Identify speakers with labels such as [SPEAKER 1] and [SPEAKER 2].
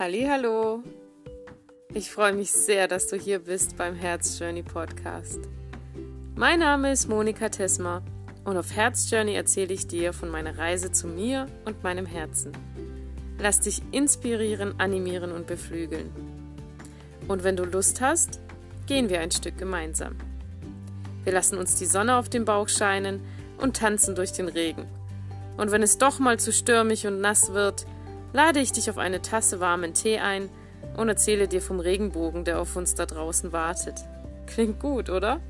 [SPEAKER 1] Hallo, ich freue mich sehr, dass du hier bist beim Herz Journey Podcast. Mein Name ist Monika Tesma und auf Herz Journey erzähle ich dir von meiner Reise zu mir und meinem Herzen. Lass dich inspirieren, animieren und beflügeln. Und wenn du Lust hast, gehen wir ein Stück gemeinsam. Wir lassen uns die Sonne auf dem Bauch scheinen und tanzen durch den Regen. Und wenn es doch mal zu stürmig und nass wird, lade ich dich auf eine Tasse warmen Tee ein und erzähle dir vom Regenbogen, der auf uns da draußen wartet. Klingt gut, oder?